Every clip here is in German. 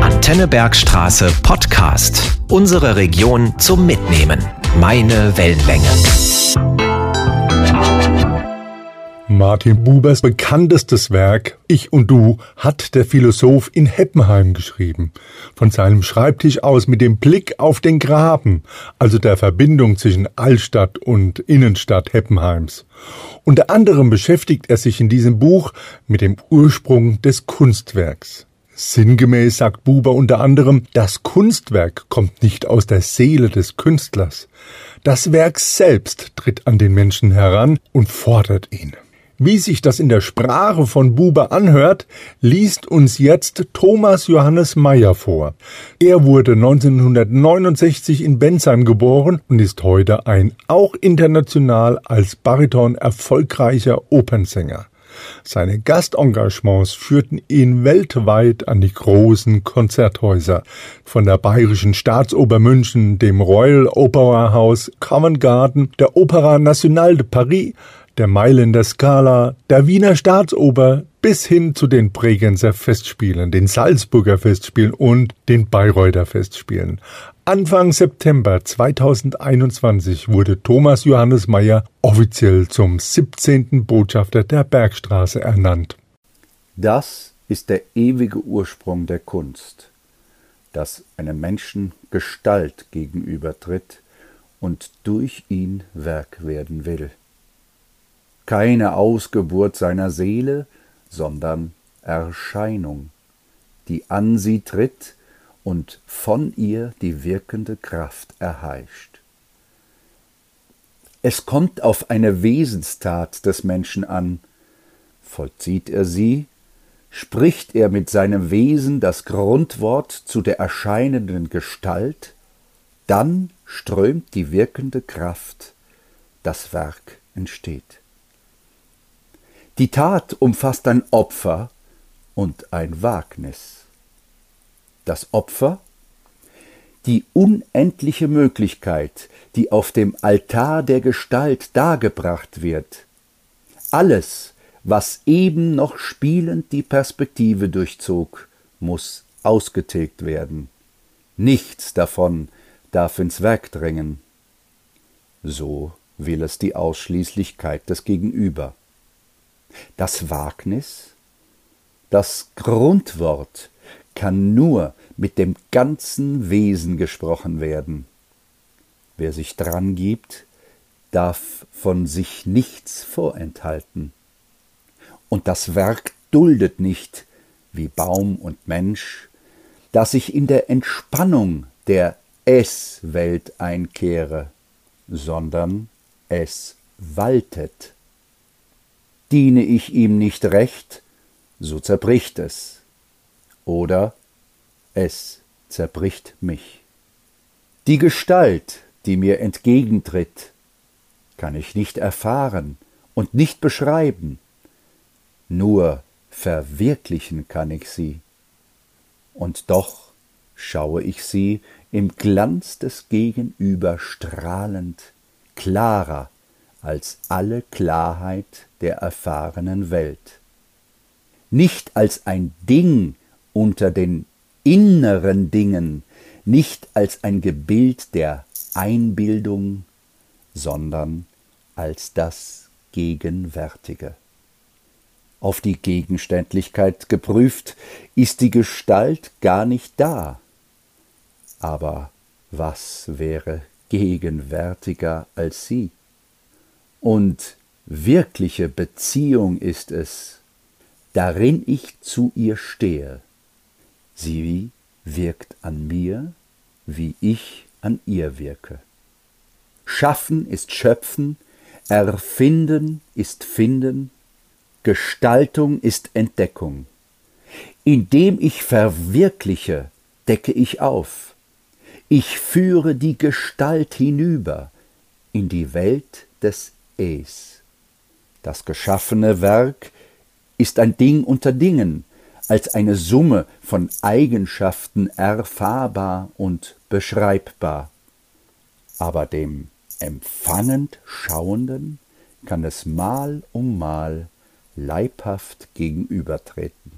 Antenne Bergstraße Podcast. Unsere Region zum Mitnehmen. Meine Wellenlänge. Martin Bubers bekanntestes Werk Ich und Du hat der Philosoph in Heppenheim geschrieben. Von seinem Schreibtisch aus mit dem Blick auf den Graben, also der Verbindung zwischen Altstadt und Innenstadt Heppenheims. Unter anderem beschäftigt er sich in diesem Buch mit dem Ursprung des Kunstwerks. Sinngemäß sagt Buber unter anderem, das Kunstwerk kommt nicht aus der Seele des Künstlers. Das Werk selbst tritt an den Menschen heran und fordert ihn. Wie sich das in der Sprache von Buber anhört, liest uns jetzt Thomas Johannes Meyer vor. Er wurde 1969 in Bensheim geboren und ist heute ein auch international als Bariton erfolgreicher Opernsänger. Seine Gastengagements führten ihn weltweit an die großen Konzerthäuser, von der Bayerischen Staatsoper München, dem Royal Opera House Covent Garden, der Opera Nationale de Paris der Mailänder Skala, der Wiener Staatsoper bis hin zu den Bregenzer Festspielen, den Salzburger Festspielen und den Bayreuther Festspielen. Anfang September 2021 wurde Thomas Johannes Meyer offiziell zum 17. Botschafter der Bergstraße ernannt. Das ist der ewige Ursprung der Kunst, dass einem Menschen Gestalt gegenübertritt und durch ihn Werk werden will keine Ausgeburt seiner Seele, sondern Erscheinung, die an sie tritt und von ihr die wirkende Kraft erheischt. Es kommt auf eine Wesenstat des Menschen an, vollzieht er sie, spricht er mit seinem Wesen das Grundwort zu der erscheinenden Gestalt, dann strömt die wirkende Kraft, das Werk entsteht. Die Tat umfasst ein Opfer und ein Wagnis. Das Opfer, die unendliche Möglichkeit, die auf dem Altar der Gestalt dargebracht wird. Alles, was eben noch spielend die Perspektive durchzog, muss ausgetilgt werden. Nichts davon darf ins Werk drängen. So will es die Ausschließlichkeit des Gegenüber. Das Wagnis, das Grundwort kann nur mit dem ganzen Wesen gesprochen werden. Wer sich dran gibt, darf von sich nichts vorenthalten. Und das Werk duldet nicht, wie Baum und Mensch, dass ich in der Entspannung der Es-Welt einkehre, sondern es waltet diene ich ihm nicht recht, so zerbricht es. Oder es zerbricht mich. Die Gestalt, die mir entgegentritt, kann ich nicht erfahren und nicht beschreiben, nur verwirklichen kann ich sie. Und doch schaue ich sie im Glanz des Gegenüber strahlend, klarer als alle Klarheit der erfahrenen Welt. Nicht als ein Ding unter den inneren Dingen, nicht als ein Gebild der Einbildung, sondern als das Gegenwärtige. Auf die Gegenständlichkeit geprüft, ist die Gestalt gar nicht da. Aber was wäre gegenwärtiger als sie? Und wirkliche Beziehung ist es, darin ich zu ihr stehe. Sie wirkt an mir, wie ich an ihr wirke. Schaffen ist Schöpfen, Erfinden ist Finden, Gestaltung ist Entdeckung. Indem ich verwirkliche, decke ich auf. Ich führe die Gestalt hinüber in die Welt des Es. Das geschaffene Werk ist ein Ding unter Dingen, als eine Summe von Eigenschaften erfahrbar und beschreibbar. Aber dem empfangend Schauenden kann es mal um mal leibhaft gegenübertreten.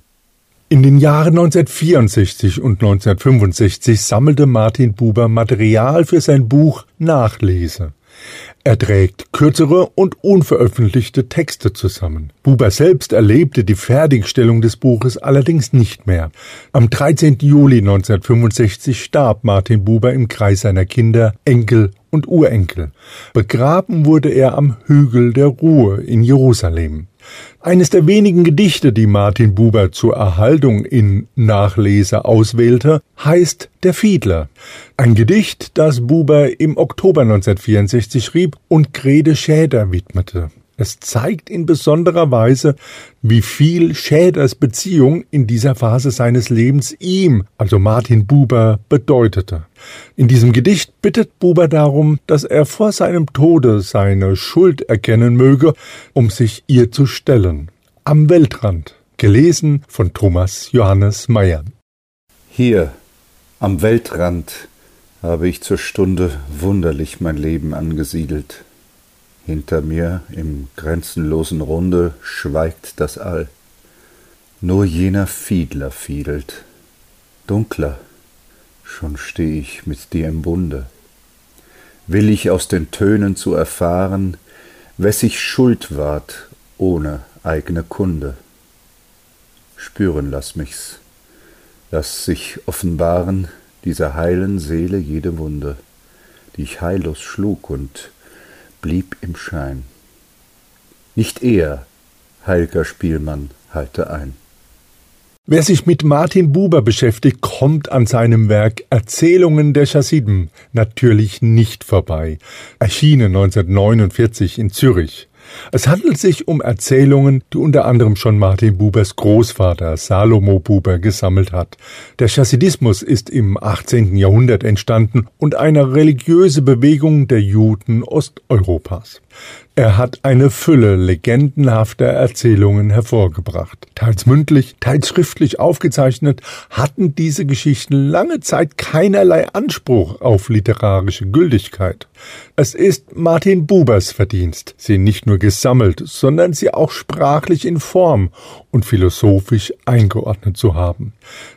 In den Jahren 1964 und 1965 sammelte Martin Buber Material für sein Buch Nachlese. Er trägt kürzere und unveröffentlichte Texte zusammen. Buber selbst erlebte die Fertigstellung des Buches allerdings nicht mehr. Am 13. Juli 1965 starb Martin Buber im Kreis seiner Kinder, Enkel und Urenkel. Begraben wurde er am Hügel der Ruhe in Jerusalem. Eines der wenigen Gedichte, die Martin Buber zur Erhaltung in Nachlese auswählte, heißt Der Fiedler. Ein Gedicht, das Buber im Oktober 1964 schrieb und Grede Schäder widmete. Es zeigt in besonderer Weise, wie viel Schäders Beziehung in dieser Phase seines Lebens ihm, also Martin Buber, bedeutete. In diesem Gedicht bittet Buber darum, dass er vor seinem Tode seine Schuld erkennen möge, um sich ihr zu stellen. Am Weltrand, gelesen von Thomas Johannes Meyer. Hier, am Weltrand, habe ich zur Stunde wunderlich mein Leben angesiedelt. Hinter mir im grenzenlosen Runde schweigt das All. Nur jener Fiedler fiedelt. Dunkler, schon steh ich mit dir im Bunde. Will ich aus den Tönen zu erfahren, wes ich schuld ward ohne eigene Kunde. Spüren lass mich's, lass sich offenbaren dieser heilen Seele jede Wunde, die ich heillos schlug und blieb im Schein. Nicht er, heilger Spielmann, halte ein. Wer sich mit Martin Buber beschäftigt, kommt an seinem Werk Erzählungen der Chassiden natürlich nicht vorbei. Erschienen 1949 in Zürich. Es handelt sich um Erzählungen, die unter anderem schon Martin Bubers Großvater Salomo Buber gesammelt hat. Der Chassidismus ist im 18. Jahrhundert entstanden und eine religiöse Bewegung der Juden Osteuropas. Er hat eine Fülle legendenhafter Erzählungen hervorgebracht. Teils mündlich, teils schriftlich aufgezeichnet, hatten diese Geschichten lange Zeit keinerlei Anspruch auf literarische Gültigkeit. Es ist Martin Bubers Verdienst, sie nicht nur gesammelt, sondern sie auch sprachlich in Form und philosophisch eingeordnet zu haben.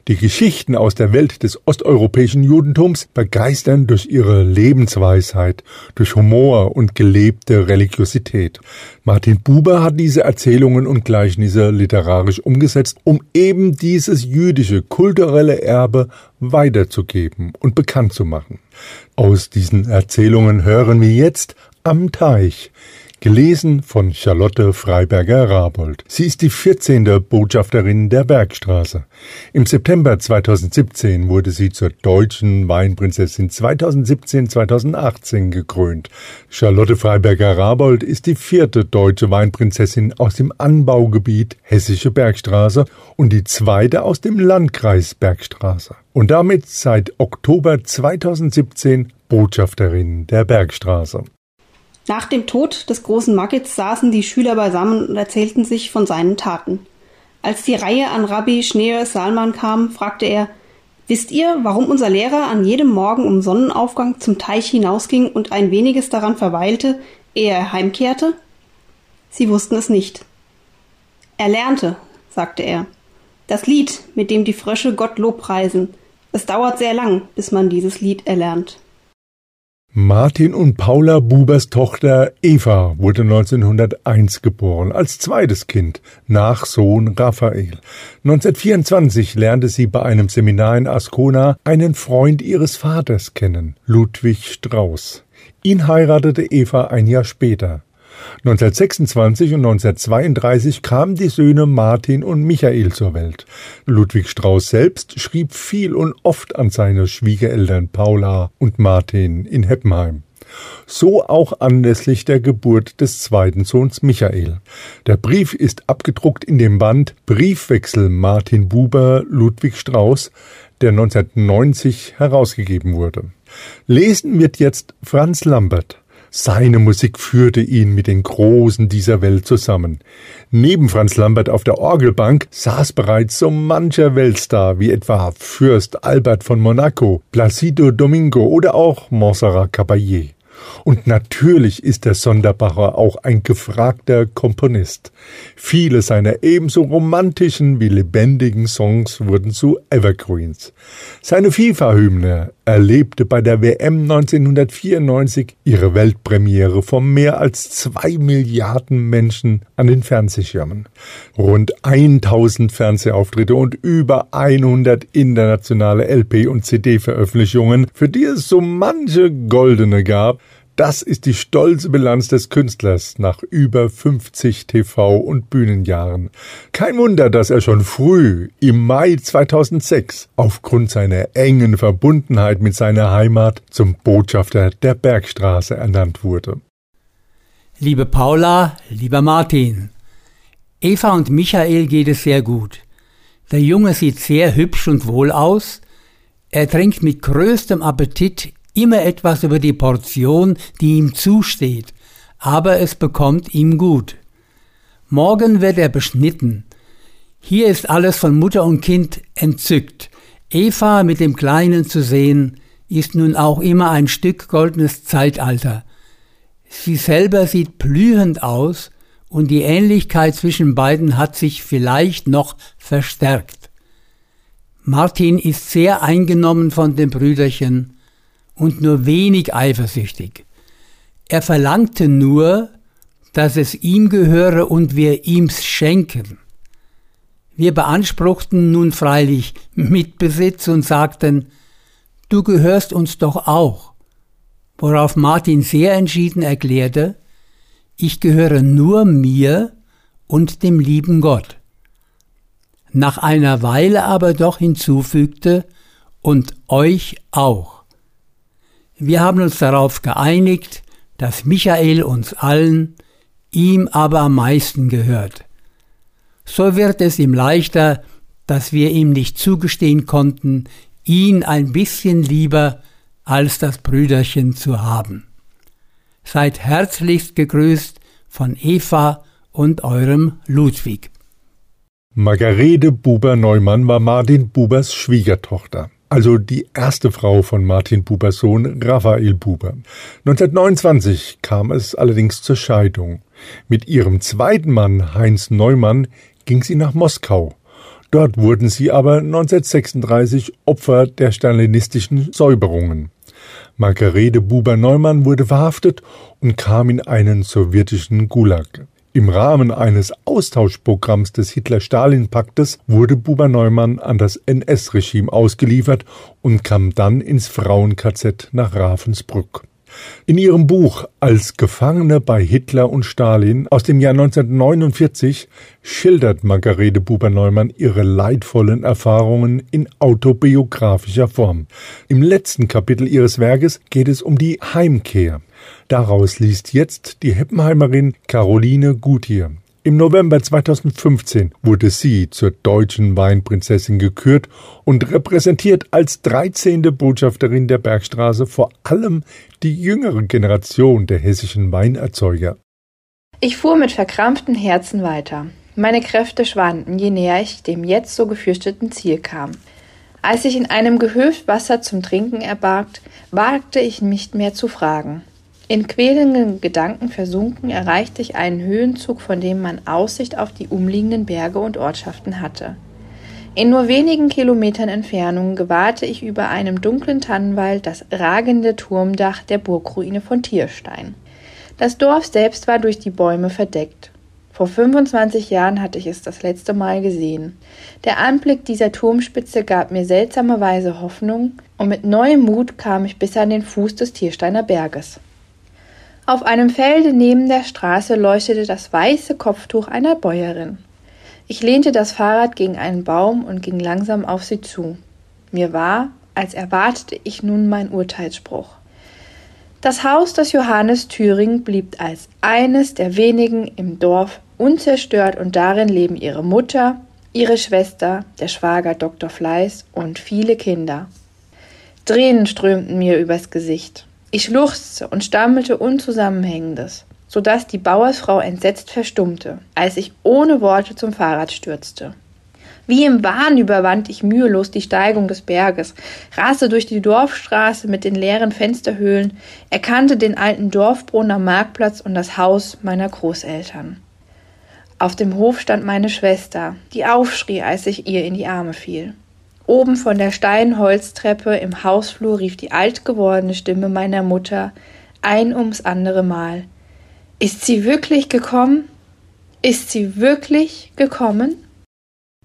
Die Geschichten aus der Welt des osteuropäischen Judentums begeistern durch ihre Lebensweisheit, durch Humor und gelebte Religiosität. Martin Buber hat diese Erzählungen und Gleichnisse literarisch umgesetzt, um eben dieses jüdische kulturelle Erbe weiterzugeben und bekannt zu machen. Aus diesen Erzählungen hören wir jetzt am Teich, Gelesen von Charlotte Freiberger-Rabold. Sie ist die 14. Botschafterin der Bergstraße. Im September 2017 wurde sie zur deutschen Weinprinzessin 2017-2018 gekrönt. Charlotte Freiberger-Rabold ist die vierte deutsche Weinprinzessin aus dem Anbaugebiet Hessische Bergstraße und die zweite aus dem Landkreis Bergstraße. Und damit seit Oktober 2017 Botschafterin der Bergstraße. Nach dem Tod des großen Makits saßen die Schüler beisammen und erzählten sich von seinen Taten. Als die Reihe an Rabbi Schneur Salman kam, fragte er, Wisst ihr, warum unser Lehrer an jedem Morgen um Sonnenaufgang zum Teich hinausging und ein weniges daran verweilte, ehe er heimkehrte? Sie wussten es nicht. Er lernte, sagte er. Das Lied, mit dem die Frösche Gott lobpreisen. Es dauert sehr lang, bis man dieses Lied erlernt. Martin und Paula Bubers Tochter Eva wurde 1901 geboren, als zweites Kind, nach Sohn Raphael. 1924 lernte sie bei einem Seminar in Ascona einen Freund ihres Vaters kennen, Ludwig Strauß. Ihn heiratete Eva ein Jahr später. 1926 und 1932 kamen die Söhne Martin und Michael zur Welt. Ludwig Strauß selbst schrieb viel und oft an seine Schwiegereltern Paula und Martin in Heppenheim. So auch anlässlich der Geburt des zweiten Sohns Michael. Der Brief ist abgedruckt in dem Band Briefwechsel Martin Buber Ludwig Strauß, der 1990 herausgegeben wurde. Lesen wird jetzt Franz Lambert. Seine Musik führte ihn mit den Großen dieser Welt zusammen. Neben Franz Lambert auf der Orgelbank saß bereits so mancher Weltstar wie etwa Fürst Albert von Monaco, Placido Domingo oder auch Montserrat Caballé. Und natürlich ist der Sonderbacher auch ein gefragter Komponist. Viele seiner ebenso romantischen wie lebendigen Songs wurden zu Evergreens. Seine FIFA-Hymne erlebte bei der WM 1994 ihre Weltpremiere vor mehr als zwei Milliarden Menschen an den Fernsehschirmen. Rund 1000 Fernsehauftritte und über 100 internationale LP- und CD-Veröffentlichungen, für die es so manche goldene gab, das ist die stolze Bilanz des Künstlers nach über 50 TV- und Bühnenjahren. Kein Wunder, dass er schon früh, im Mai 2006, aufgrund seiner engen Verbundenheit mit seiner Heimat zum Botschafter der Bergstraße ernannt wurde. Liebe Paula, lieber Martin, Eva und Michael geht es sehr gut. Der Junge sieht sehr hübsch und wohl aus. Er trinkt mit größtem Appetit immer etwas über die Portion, die ihm zusteht, aber es bekommt ihm gut. Morgen wird er beschnitten. Hier ist alles von Mutter und Kind entzückt. Eva mit dem Kleinen zu sehen, ist nun auch immer ein Stück goldenes Zeitalter. Sie selber sieht blühend aus und die Ähnlichkeit zwischen beiden hat sich vielleicht noch verstärkt. Martin ist sehr eingenommen von dem Brüderchen und nur wenig eifersüchtig. Er verlangte nur, dass es ihm gehöre und wir ihm's schenken. Wir beanspruchten nun freilich Mitbesitz und sagten, du gehörst uns doch auch, worauf Martin sehr entschieden erklärte, ich gehöre nur mir und dem lieben Gott. Nach einer Weile aber doch hinzufügte, und euch auch. Wir haben uns darauf geeinigt, dass Michael uns allen, ihm aber am meisten gehört. So wird es ihm leichter, dass wir ihm nicht zugestehen konnten, ihn ein bisschen lieber als das Brüderchen zu haben. Seid herzlichst gegrüßt von Eva und eurem Ludwig. Margarete Buber-Neumann war Martin Bubers Schwiegertochter also die erste Frau von Martin Bubers Sohn Raphael Buber. 1929 kam es allerdings zur Scheidung. Mit ihrem zweiten Mann Heinz Neumann ging sie nach Moskau. Dort wurden sie aber 1936 Opfer der stalinistischen Säuberungen. Margarete Buber-Neumann wurde verhaftet und kam in einen sowjetischen Gulag. Im Rahmen eines Austauschprogramms des Hitler-Stalin-Paktes wurde Buber Neumann an das NS-Regime ausgeliefert und kam dann ins Frauen-KZ nach Ravensbrück. In ihrem Buch Als Gefangene bei Hitler und Stalin aus dem Jahr 1949 schildert Margarete Buber-Neumann ihre leidvollen Erfahrungen in autobiografischer Form. Im letzten Kapitel ihres Werkes geht es um die Heimkehr. Daraus liest jetzt die Heppenheimerin Caroline Gutier. Im November 2015 wurde sie zur deutschen Weinprinzessin gekürt und repräsentiert als 13. Botschafterin der Bergstraße vor allem die jüngere Generation der hessischen Weinerzeuger. Ich fuhr mit verkrampftem Herzen weiter. Meine Kräfte schwanden, je näher ich dem jetzt so gefürchteten Ziel kam. Als ich in einem Gehöft Wasser zum Trinken erbargt, wagte ich nicht mehr zu fragen. In quälenden Gedanken versunken erreichte ich einen Höhenzug, von dem man Aussicht auf die umliegenden Berge und Ortschaften hatte. In nur wenigen Kilometern Entfernung gewahrte ich über einem dunklen Tannenwald das ragende Turmdach der Burgruine von Tierstein. Das Dorf selbst war durch die Bäume verdeckt. Vor 25 Jahren hatte ich es das letzte Mal gesehen. Der Anblick dieser Turmspitze gab mir seltsamerweise Hoffnung, und mit neuem Mut kam ich bis an den Fuß des Tiersteiner Berges. Auf einem Felde neben der Straße leuchtete das weiße Kopftuch einer Bäuerin. Ich lehnte das Fahrrad gegen einen Baum und ging langsam auf sie zu. Mir war, als erwartete ich nun meinen Urteilsspruch. Das Haus des Johannes Thüring blieb als eines der wenigen im Dorf unzerstört und darin leben ihre Mutter, ihre Schwester, der Schwager Dr. Fleiß und viele Kinder. Tränen strömten mir übers Gesicht. Ich schluchzte und stammelte Unzusammenhängendes, so dass die Bauersfrau entsetzt verstummte, als ich ohne Worte zum Fahrrad stürzte. Wie im Wahn überwand ich mühelos die Steigung des Berges, raste durch die Dorfstraße mit den leeren Fensterhöhlen, erkannte den alten Dorfbrunnen am Marktplatz und das Haus meiner Großeltern. Auf dem Hof stand meine Schwester, die aufschrie, als ich ihr in die Arme fiel. Oben von der steilen Holztreppe im Hausflur rief die alt gewordene Stimme meiner Mutter ein ums andere Mal. Ist sie wirklich gekommen? Ist sie wirklich gekommen?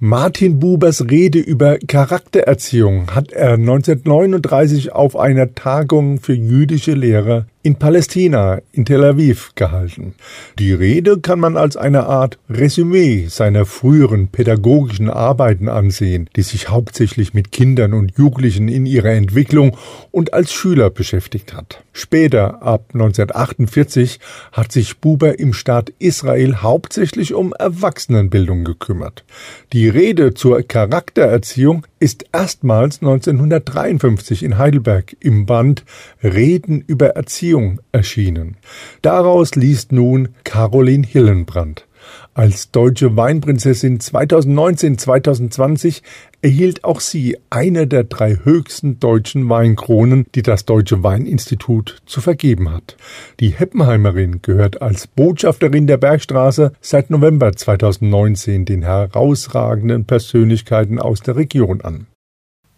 Martin Bubers Rede über Charaktererziehung hat er 1939 auf einer Tagung für jüdische Lehrer in Palästina, in Tel Aviv gehalten. Die Rede kann man als eine Art Resümee seiner früheren pädagogischen Arbeiten ansehen, die sich hauptsächlich mit Kindern und Jugendlichen in ihrer Entwicklung und als Schüler beschäftigt hat. Später, ab 1948, hat sich Buber im Staat Israel hauptsächlich um Erwachsenenbildung gekümmert. Die Rede zur Charaktererziehung ist erstmals 1953 in Heidelberg im Band Reden über Erziehung erschienen. Daraus liest nun Caroline Hillenbrand. Als deutsche Weinprinzessin 2019-2020 erhielt auch sie eine der drei höchsten deutschen Weinkronen, die das Deutsche Weininstitut zu vergeben hat. Die Heppenheimerin gehört als Botschafterin der Bergstraße seit November 2019 den herausragenden Persönlichkeiten aus der Region an.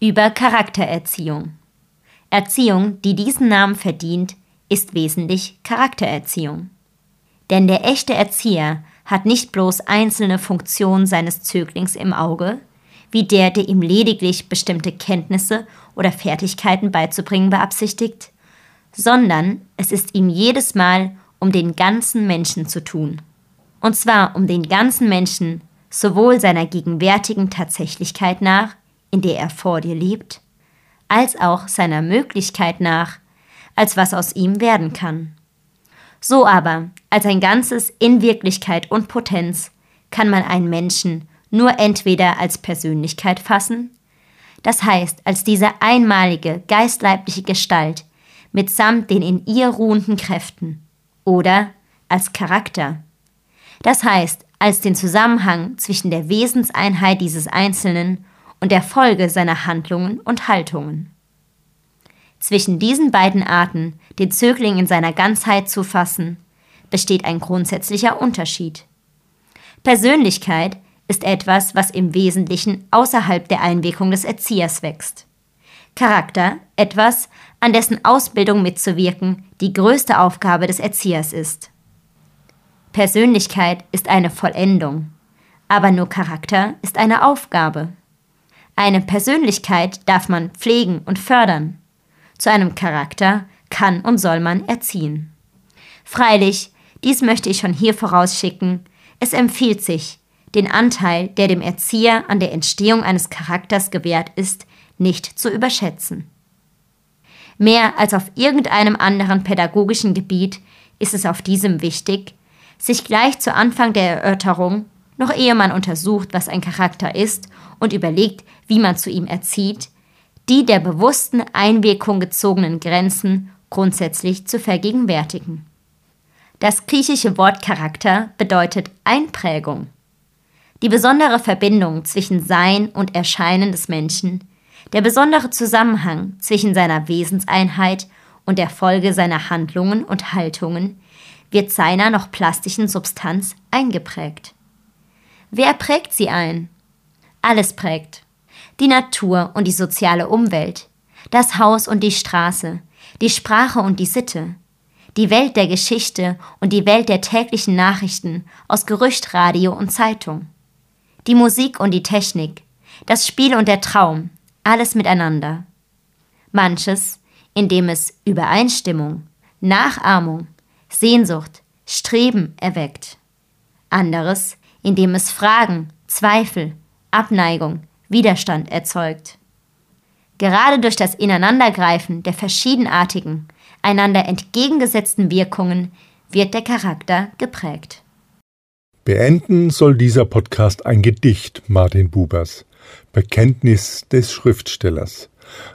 Über Charaktererziehung. Erziehung, die diesen Namen verdient, ist wesentlich Charaktererziehung. Denn der echte Erzieher hat nicht bloß einzelne Funktionen seines Zöglings im Auge, wie der, der ihm lediglich bestimmte Kenntnisse oder Fertigkeiten beizubringen beabsichtigt, sondern es ist ihm jedes Mal um den ganzen Menschen zu tun. Und zwar um den ganzen Menschen sowohl seiner gegenwärtigen Tatsächlichkeit nach, in der er vor dir lebt, als auch seiner Möglichkeit nach, als was aus ihm werden kann. So aber, als ein Ganzes in Wirklichkeit und Potenz, kann man einen Menschen nur entweder als Persönlichkeit fassen, das heißt als diese einmalige geistleibliche Gestalt mitsamt den in ihr ruhenden Kräften, oder als Charakter, das heißt als den Zusammenhang zwischen der Wesenseinheit dieses Einzelnen und der Folge seiner Handlungen und Haltungen. Zwischen diesen beiden Arten, den Zögling in seiner Ganzheit zu fassen, besteht ein grundsätzlicher Unterschied. Persönlichkeit ist etwas, was im Wesentlichen außerhalb der Einwirkung des Erziehers wächst. Charakter etwas, an dessen Ausbildung mitzuwirken die größte Aufgabe des Erziehers ist. Persönlichkeit ist eine Vollendung, aber nur Charakter ist eine Aufgabe. Eine Persönlichkeit darf man pflegen und fördern. Zu einem Charakter kann und soll man erziehen. Freilich, dies möchte ich schon hier vorausschicken, es empfiehlt sich, den Anteil, der dem Erzieher an der Entstehung eines Charakters gewährt ist, nicht zu überschätzen. Mehr als auf irgendeinem anderen pädagogischen Gebiet ist es auf diesem wichtig, sich gleich zu Anfang der Erörterung, noch ehe man untersucht, was ein Charakter ist und überlegt, wie man zu ihm erzieht, die der bewussten Einwirkung gezogenen Grenzen grundsätzlich zu vergegenwärtigen. Das griechische Wort Charakter bedeutet Einprägung. Die besondere Verbindung zwischen Sein und Erscheinen des Menschen, der besondere Zusammenhang zwischen seiner Wesenseinheit und der Folge seiner Handlungen und Haltungen wird seiner noch plastischen Substanz eingeprägt. Wer prägt sie ein? Alles prägt. Die Natur und die soziale Umwelt, das Haus und die Straße, die Sprache und die Sitte, die Welt der Geschichte und die Welt der täglichen Nachrichten aus Gerücht, Radio und Zeitung die Musik und die Technik, das Spiel und der Traum, alles miteinander. Manches, in dem es Übereinstimmung, Nachahmung, Sehnsucht, Streben erweckt. Anderes, in dem es Fragen, Zweifel, Abneigung, Widerstand erzeugt. Gerade durch das Ineinandergreifen der verschiedenartigen, einander entgegengesetzten Wirkungen wird der Charakter geprägt. Beenden soll dieser Podcast ein Gedicht Martin Bubers, Bekenntnis des Schriftstellers.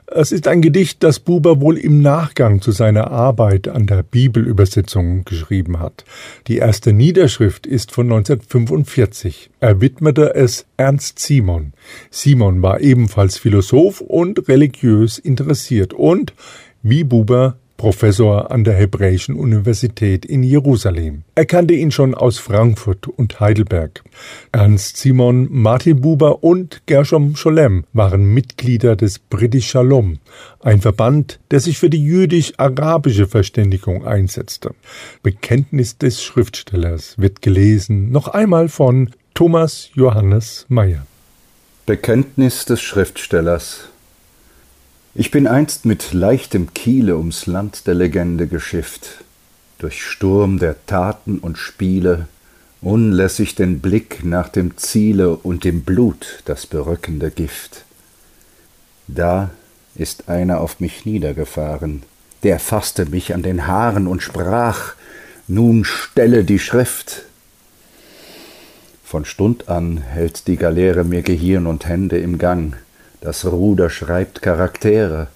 Es ist ein Gedicht, das Buber wohl im Nachgang zu seiner Arbeit an der Bibelübersetzung geschrieben hat. Die erste Niederschrift ist von 1945. Er widmete es Ernst Simon. Simon war ebenfalls Philosoph und religiös interessiert und, wie Buber, Professor an der Hebräischen Universität in Jerusalem. Er kannte ihn schon aus Frankfurt und Heidelberg. Ernst Simon, Martin Buber und Gershom Scholem waren Mitglieder des British Shalom, ein Verband, der sich für die jüdisch-arabische Verständigung einsetzte. Bekenntnis des Schriftstellers wird gelesen noch einmal von Thomas Johannes Meyer. Bekenntnis des Schriftstellers ich bin einst mit leichtem Kiele ums Land der Legende geschifft, durch Sturm der Taten und Spiele, unlässig den Blick nach dem Ziele und dem Blut das berückende Gift. Da ist einer auf mich niedergefahren, der fasste mich an den Haaren und sprach, nun stelle die Schrift. Von Stund an hält die Galeere mir Gehirn und Hände im Gang, das Ruder schreibt Charaktere,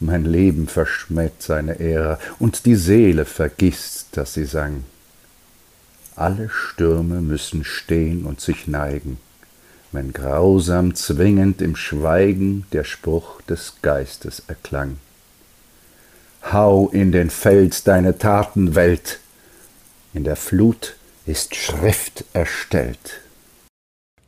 mein Leben verschmäht seine Ehre, und die Seele vergisst, dass sie sang. Alle Stürme müssen stehn und sich neigen, wenn grausam zwingend im Schweigen der Spruch des Geistes erklang. Hau in den Fels deine Taten, Welt, in der Flut ist Schrift erstellt.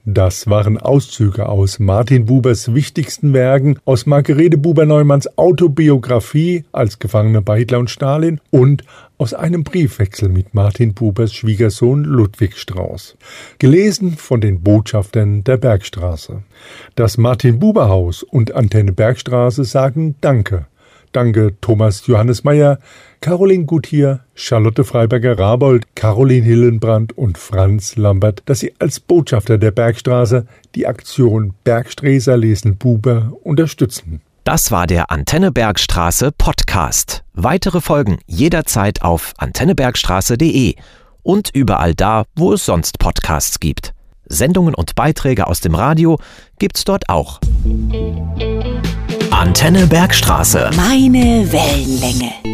Das waren Auszüge aus Martin Bubers wichtigsten Werken, aus Margarete Buber-Neumanns Autobiografie als Gefangene bei Hitler und Stalin und aus einem Briefwechsel mit Martin Bubers Schwiegersohn Ludwig Strauß. Gelesen von den Botschaftern der Bergstraße. Das Martin Buber Haus und Antenne Bergstraße sagen Danke Danke Thomas Johannes Meyer, Caroline Guthier, Charlotte Freiberger-Rabold, Caroline Hillenbrand und Franz Lambert, dass sie als Botschafter der Bergstraße die Aktion Bergsträser lesen Buber unterstützen. Das war der Antenne Bergstraße Podcast. Weitere Folgen jederzeit auf antennebergstraße.de und überall da, wo es sonst Podcasts gibt. Sendungen und Beiträge aus dem Radio gibt's dort auch. Antenne Bergstraße. Meine Wellenlänge.